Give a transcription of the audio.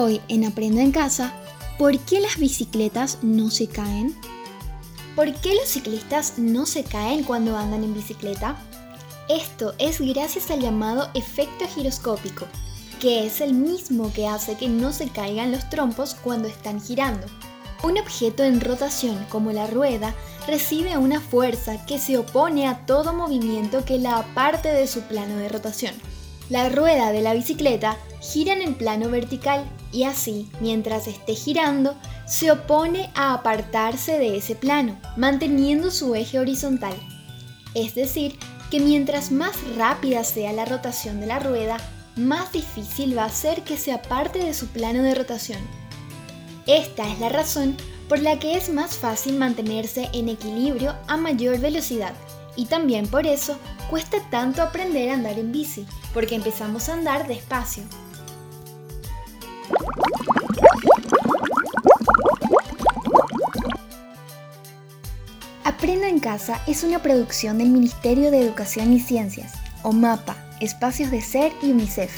Hoy en Aprendo en Casa, ¿por qué las bicicletas no se caen? ¿Por qué los ciclistas no se caen cuando andan en bicicleta? Esto es gracias al llamado efecto giroscópico, que es el mismo que hace que no se caigan los trompos cuando están girando. Un objeto en rotación como la rueda recibe una fuerza que se opone a todo movimiento que la aparte de su plano de rotación. La rueda de la bicicleta gira en el plano vertical y así, mientras esté girando, se opone a apartarse de ese plano, manteniendo su eje horizontal. Es decir, que mientras más rápida sea la rotación de la rueda, más difícil va a ser que se aparte de su plano de rotación. Esta es la razón por la que es más fácil mantenerse en equilibrio a mayor velocidad y también por eso cuesta tanto aprender a andar en bici, porque empezamos a andar despacio. Aprenda en Casa es una producción del Ministerio de Educación y Ciencias, o MAPA, Espacios de Ser y UNICEF.